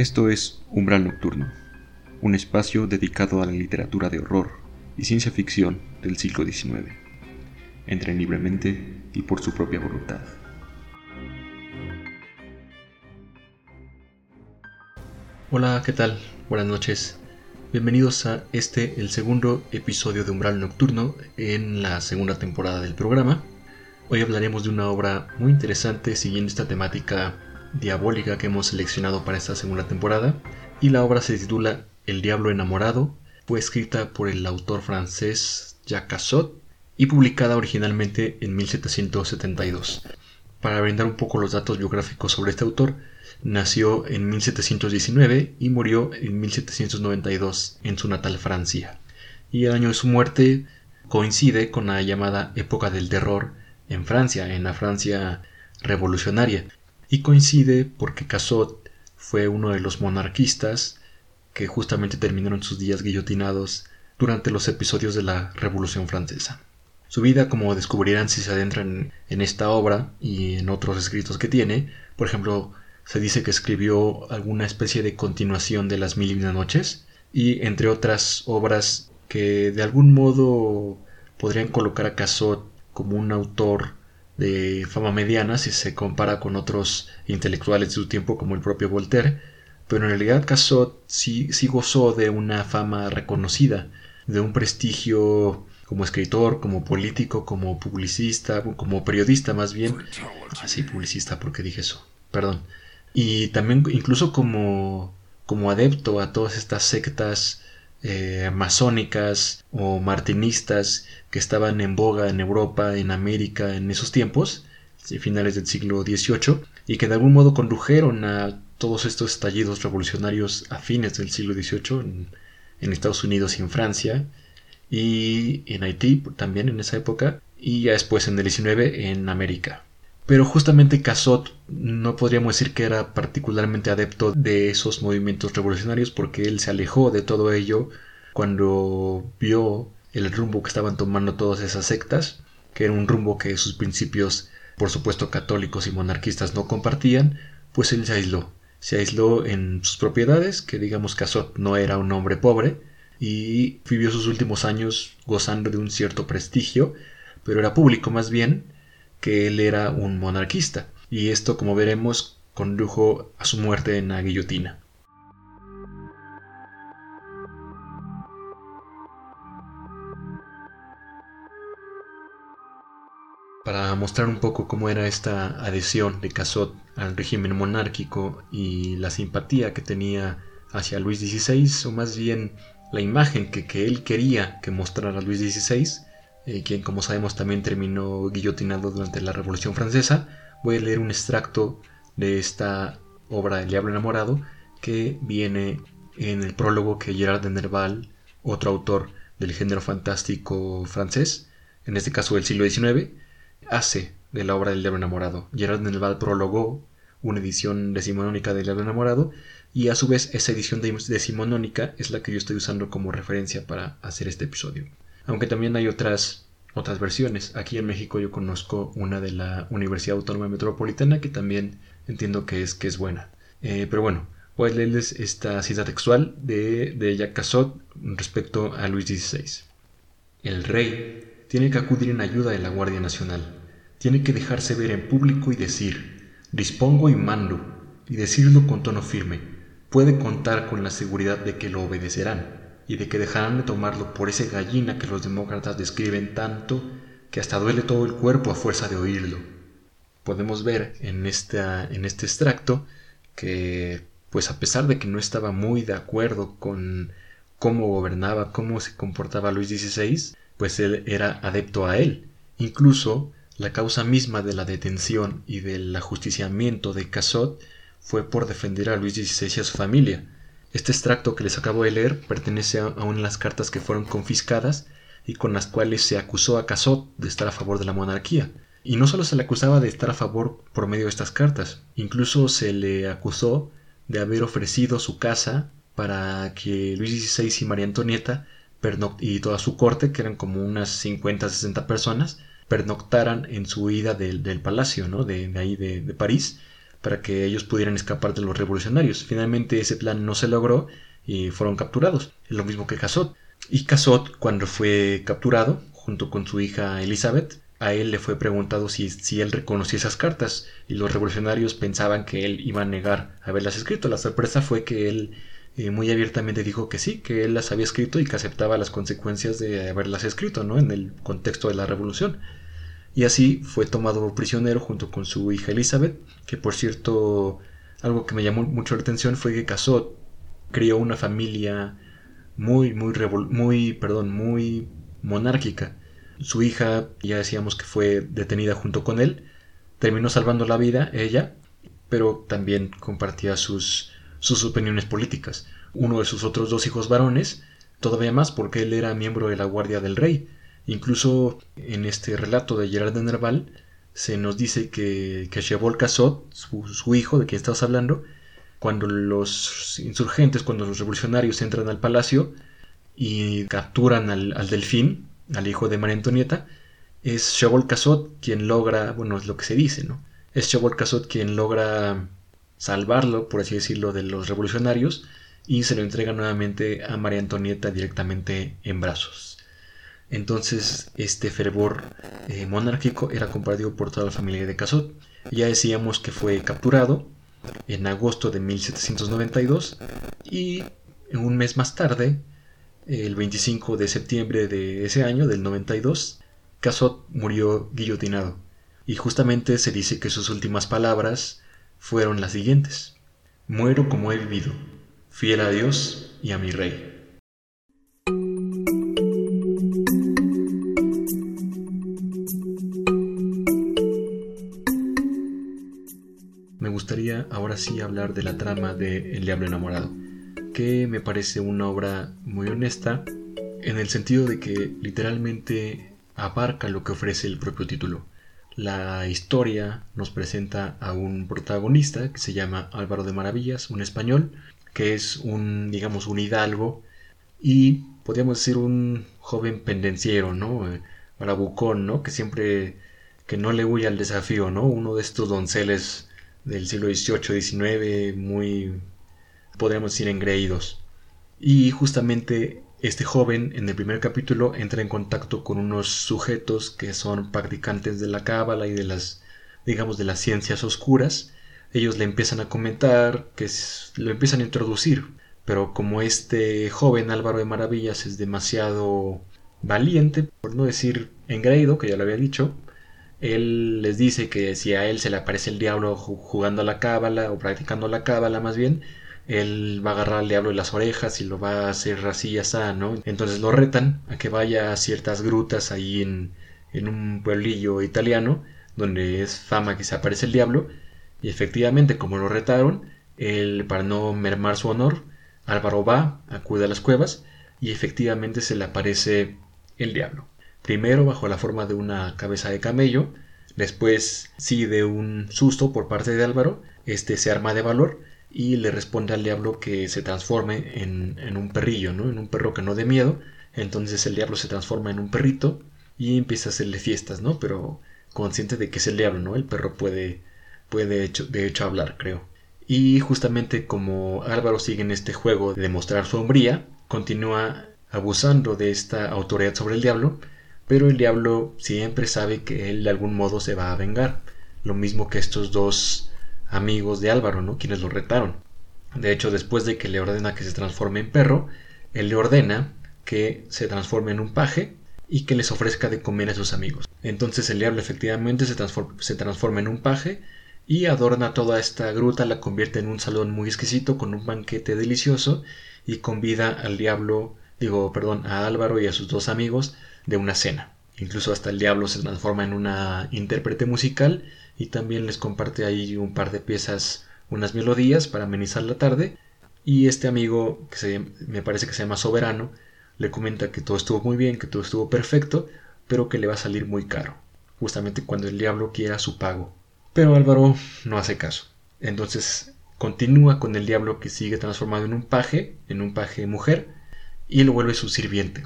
Esto es Umbral Nocturno, un espacio dedicado a la literatura de horror y ciencia ficción del siglo XIX. Entren libremente y por su propia voluntad. Hola, ¿qué tal? Buenas noches. Bienvenidos a este, el segundo episodio de Umbral Nocturno en la segunda temporada del programa. Hoy hablaremos de una obra muy interesante siguiendo esta temática diabólica que hemos seleccionado para esta segunda temporada y la obra se titula El Diablo Enamorado, fue escrita por el autor francés Jacques Cassot y publicada originalmente en 1772. Para brindar un poco los datos biográficos sobre este autor, nació en 1719 y murió en 1792 en su natal Francia. Y el año de su muerte coincide con la llamada época del terror en Francia, en la Francia revolucionaria, y coincide porque Cassot fue uno de los monarquistas que justamente terminaron sus días guillotinados durante los episodios de la Revolución Francesa. Su vida, como descubrirán si se adentran en esta obra y en otros escritos que tiene, por ejemplo, se dice que escribió alguna especie de continuación de Las Mil y Una Noches, y entre otras obras que de algún modo podrían colocar a Cassot como un autor de fama mediana si se compara con otros intelectuales de su tiempo como el propio Voltaire, pero en realidad Cassot sí, sí gozó de una fama reconocida, de un prestigio como escritor, como político, como publicista, como periodista más bien. Así, ah, publicista, porque dije eso, perdón. Y también incluso como, como adepto a todas estas sectas eh, masónicas o martinistas que estaban en boga en Europa, en América en esos tiempos, finales del siglo XVIII, y que de algún modo condujeron a todos estos estallidos revolucionarios a fines del siglo XVIII en, en Estados Unidos y en Francia, y en Haití también en esa época, y ya después en el XIX en América. Pero justamente Cassot no podríamos decir que era particularmente adepto de esos movimientos revolucionarios porque él se alejó de todo ello cuando vio el rumbo que estaban tomando todas esas sectas, que era un rumbo que sus principios, por supuesto católicos y monarquistas, no compartían, pues él se aisló. Se aisló en sus propiedades, que digamos Cassot no era un hombre pobre, y vivió sus últimos años gozando de un cierto prestigio, pero era público más bien, que él era un monarquista, y esto, como veremos, condujo a su muerte en la guillotina. Para mostrar un poco cómo era esta adhesión de Cassot al régimen monárquico y la simpatía que tenía hacia Luis XVI, o más bien la imagen que, que él quería que mostrara Luis XVI, eh, quien como sabemos también terminó guillotinado durante la Revolución Francesa, voy a leer un extracto de esta obra El Diablo Enamorado que viene en el prólogo que Gerard de Nerval, otro autor del género fantástico francés, en este caso del siglo XIX, hace de la obra del Diablo Enamorado. Gerard de Nerval prologó una edición decimonónica del Diablo Enamorado y a su vez esa edición decimonónica es la que yo estoy usando como referencia para hacer este episodio. Aunque también hay otras, otras versiones. Aquí en México yo conozco una de la Universidad Autónoma Metropolitana que también entiendo que es, que es buena. Eh, pero bueno, voy a leerles esta cita textual de, de Jacques respecto a Luis XVI. El rey tiene que acudir en ayuda de la Guardia Nacional. Tiene que dejarse ver en público y decir, dispongo y mando, y decirlo con tono firme. Puede contar con la seguridad de que lo obedecerán y de que dejarán de tomarlo por ese gallina que los demócratas describen tanto que hasta duele todo el cuerpo a fuerza de oírlo. Podemos ver en, esta, en este extracto que, pues a pesar de que no estaba muy de acuerdo con cómo gobernaba, cómo se comportaba Luis XVI, pues él era adepto a él. Incluso la causa misma de la detención y del ajusticiamiento de Cassot fue por defender a Luis XVI y a su familia, este extracto que les acabo de leer pertenece a una de las cartas que fueron confiscadas y con las cuales se acusó a Casot de estar a favor de la monarquía. Y no solo se le acusaba de estar a favor por medio de estas cartas, incluso se le acusó de haber ofrecido su casa para que Luis XVI y María Antonieta y toda su corte, que eran como unas 50-60 personas, pernoctaran en su huida del, palacio, ¿no? de, ahí de París, para que ellos pudieran escapar de los revolucionarios. Finalmente ese plan no se logró y fueron capturados, lo mismo que Casot. Y Casot, cuando fue capturado, junto con su hija Elizabeth, a él le fue preguntado si, si, él reconocía esas cartas y los revolucionarios pensaban que él iba a negar haberlas escrito. La sorpresa fue que él eh, muy abiertamente dijo que sí, que él las había escrito y que aceptaba las consecuencias de haberlas escrito, ¿no? En el contexto de la revolución. Y así fue tomado prisionero junto con su hija Elizabeth, que por cierto, algo que me llamó mucho la atención fue que Casot crió una familia muy, muy, muy, perdón, muy monárquica. Su hija, ya decíamos que fue detenida junto con él, terminó salvando la vida ella, pero también compartía sus, sus opiniones políticas. Uno de sus otros dos hijos varones, todavía más porque él era miembro de la Guardia del Rey. Incluso en este relato de Gerard de Nerval se nos dice que, que Casot, su, hijo de quien estamos hablando, cuando los insurgentes, cuando los revolucionarios entran al palacio y capturan al, delfín, al hijo de María Antonieta, es Chebol Casot quien logra, bueno, es lo que se dice, ¿no? Es Chebol Casot quien logra salvarlo, por así decirlo, de los revolucionarios y se lo entrega nuevamente a María Antonieta directamente en brazos. Entonces este fervor eh, monárquico era compartido por toda la familia de Casot. Ya decíamos que fue capturado en agosto de 1792 y un mes más tarde, el 25 de septiembre de ese año, del 92, Casot murió guillotinado. Y justamente se dice que sus últimas palabras fueron las siguientes. Muero como he vivido, fiel a Dios y a mi rey. Ahora sí hablar de la trama de El Diablo enamorado, que me parece una obra muy honesta en el sentido de que literalmente abarca lo que ofrece el propio título. La historia nos presenta a un protagonista que se llama Álvaro de Maravillas, un español, que es un, digamos, un hidalgo y podríamos decir un joven pendenciero, ¿no? Bravucón, ¿no? Que siempre, que no le huye al desafío, ¿no? Uno de estos donceles del siglo XVIII, XIX, muy, podríamos decir, engreídos. Y justamente este joven en el primer capítulo entra en contacto con unos sujetos que son practicantes de la cábala y de las digamos de las ciencias oscuras. Ellos le empiezan a comentar que lo empiezan a introducir, pero como este joven Álvaro de Maravillas es demasiado valiente, por no decir engreído, que ya lo había dicho, él les dice que si a él se le aparece el diablo jugando a la cábala o practicando la cábala más bien, él va a agarrar al diablo de las orejas y lo va a hacer así y ¿no? Entonces lo retan a que vaya a ciertas grutas ahí en, en un pueblillo italiano, donde es fama que se aparece el diablo, y efectivamente, como lo retaron, él, para no mermar su honor, Álvaro va, acude a las cuevas, y efectivamente se le aparece el diablo. Primero bajo la forma de una cabeza de camello, después sí de un susto por parte de Álvaro, este se arma de valor, y le responde al diablo que se transforme en, un perrillo, ¿no? En un perro que no dé miedo. Entonces el diablo se transforma en un perrito y empieza a hacerle fiestas, ¿no? Pero consciente de que es el diablo, ¿no? El perro puede, puede de hecho hablar, creo. Y justamente como Álvaro sigue en este juego de demostrar su hombría, continúa abusando de esta autoridad sobre el diablo, pero el diablo siempre sabe que él de algún modo se va a vengar. Lo mismo que estos dos amigos de Álvaro, ¿no? Quienes lo retaron. De hecho, después de que le ordena que se transforme en perro, él le ordena que se transforme en un paje y que les ofrezca de comer a sus amigos. Entonces el diablo efectivamente se transforma, se transforma en un paje y adorna toda esta gruta, la convierte en un salón muy exquisito con un banquete delicioso y convida al diablo, digo, perdón, a Álvaro y a sus dos amigos de una cena. Incluso hasta el diablo se transforma en una intérprete musical y también les comparte ahí un par de piezas, unas melodías para amenizar la tarde. Y este amigo, que me parece que se llama Soberano, le comenta que todo estuvo muy bien, que todo estuvo perfecto, pero que le va a salir muy caro, justamente cuando el diablo quiera su pago. Pero Álvaro no hace caso. Entonces continúa con el diablo que sigue transformado en un paje, en un paje mujer, y lo vuelve su sirviente.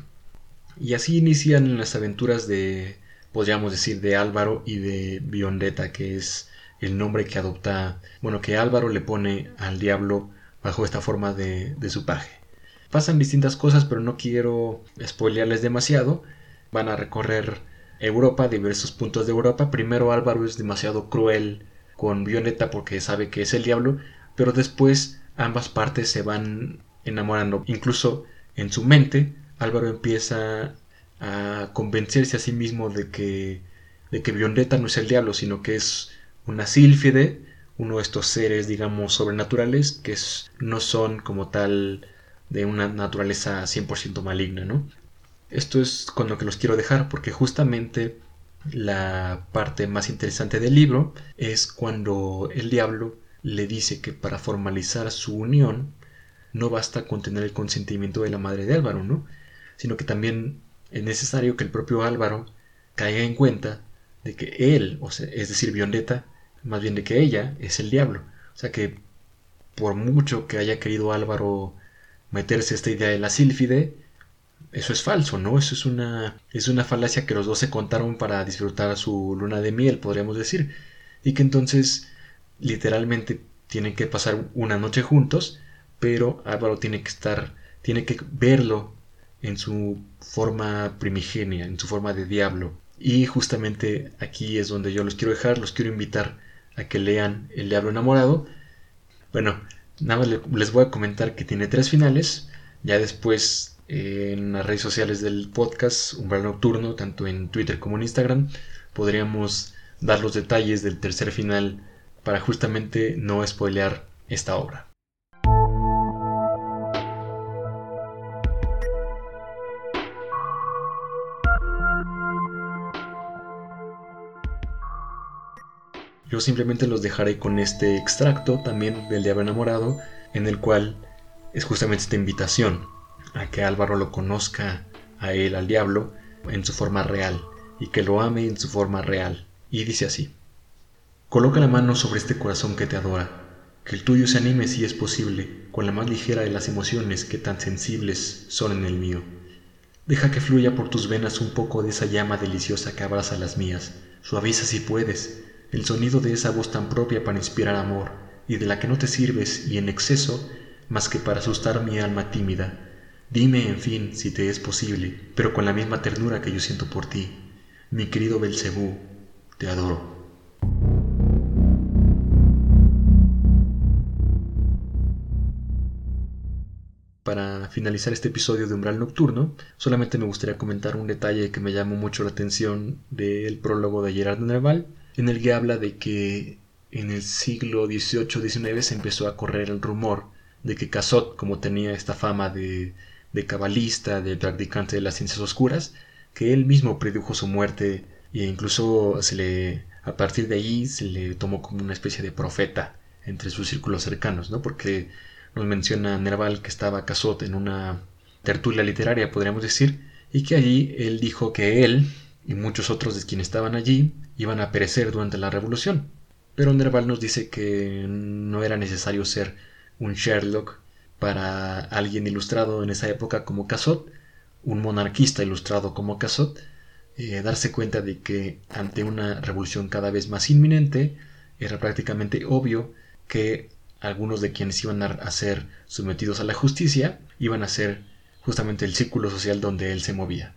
Y así inician las aventuras de podríamos decir, de Álvaro y de Biondetta, que es el nombre que adopta, bueno, que Álvaro le pone al diablo bajo esta forma de, de su paje. Pasan distintas cosas, pero no quiero spoilearles demasiado. Van a recorrer Europa, diversos puntos de Europa. Primero Álvaro es demasiado cruel con Violeta porque sabe que es el diablo, pero después ambas partes se van enamorando. Incluso en su mente, Álvaro empieza a convencerse a sí mismo de que, de que Violeta no es el diablo, sino que es una sílfide, uno de estos seres, digamos, sobrenaturales que no son como tal de una naturaleza 100% maligna, ¿no? Esto es con lo que los quiero dejar porque justamente la parte más interesante del libro es cuando el diablo le dice que para formalizar su unión no basta con tener el consentimiento de la madre de Álvaro, ¿no? Sino que también es necesario que el propio Álvaro caiga en cuenta de que él, o es decir, Violeta, más bien de que ella es el diablo. O sea que por mucho que haya querido Álvaro meterse esta idea de la sílfide, eso es falso, ¿no? Eso es una, es una falacia que los dos se contaron para disfrutar su luna de miel, podríamos decir. Y que entonces literalmente tienen que pasar una noche juntos, pero Álvaro tiene que estar, tiene que verlo en su forma primigenia, en su forma de diablo. Y justamente aquí es donde yo los quiero dejar, los quiero invitar a que lean El Diablo Enamorado. Bueno, nada más les voy a comentar que tiene tres finales. Ya después en las redes sociales del podcast Umbral Nocturno, tanto en Twitter como en Instagram, podríamos dar los detalles del tercer final para justamente no spoilear esta obra. Yo simplemente los dejaré con este extracto también del Diablo Enamorado, en el cual es justamente esta invitación a que Álvaro lo conozca a él, al diablo, en su forma real, y que lo ame en su forma real. Y dice así, Coloca la mano sobre este corazón que te adora, que el tuyo se anime si es posible, con la más ligera de las emociones que tan sensibles son en el mío. Deja que fluya por tus venas un poco de esa llama deliciosa que abraza las mías. Suaviza si puedes el sonido de esa voz tan propia para inspirar amor y de la que no te sirves y en exceso más que para asustar mi alma tímida Dime, en fin, si te es posible, pero con la misma ternura que yo siento por ti. Mi querido Belcebú, te adoro. Para finalizar este episodio de Umbral Nocturno, solamente me gustaría comentar un detalle que me llamó mucho la atención del prólogo de Gerard Nerval, en el que habla de que en el siglo XVIII-XIX se empezó a correr el rumor de que Casot, como tenía esta fama de de cabalista, de practicante de las ciencias oscuras, que él mismo predijo su muerte e incluso se le, a partir de ahí se le tomó como una especie de profeta entre sus círculos cercanos, ¿no? Porque nos menciona Nerval que estaba Casot en una tertulia literaria, podríamos decir, y que allí él dijo que él y muchos otros de quienes estaban allí iban a perecer durante la revolución. Pero Nerval nos dice que no era necesario ser un Sherlock para alguien ilustrado en esa época como Casot, un monarquista ilustrado como Casot, eh, darse cuenta de que ante una revolución cada vez más inminente era prácticamente obvio que algunos de quienes iban a ser sometidos a la justicia iban a ser justamente el círculo social donde él se movía.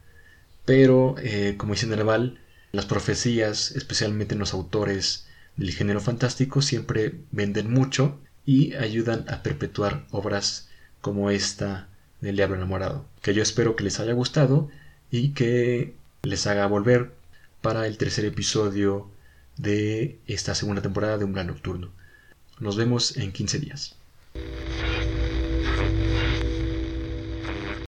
Pero, eh, como dice Nerval, las profecías, especialmente en los autores del género fantástico, siempre venden mucho y ayudan a perpetuar obras como esta del Diablo Enamorado, que yo espero que les haya gustado y que les haga volver para el tercer episodio de esta segunda temporada de Un Plan Nocturno. Nos vemos en 15 días.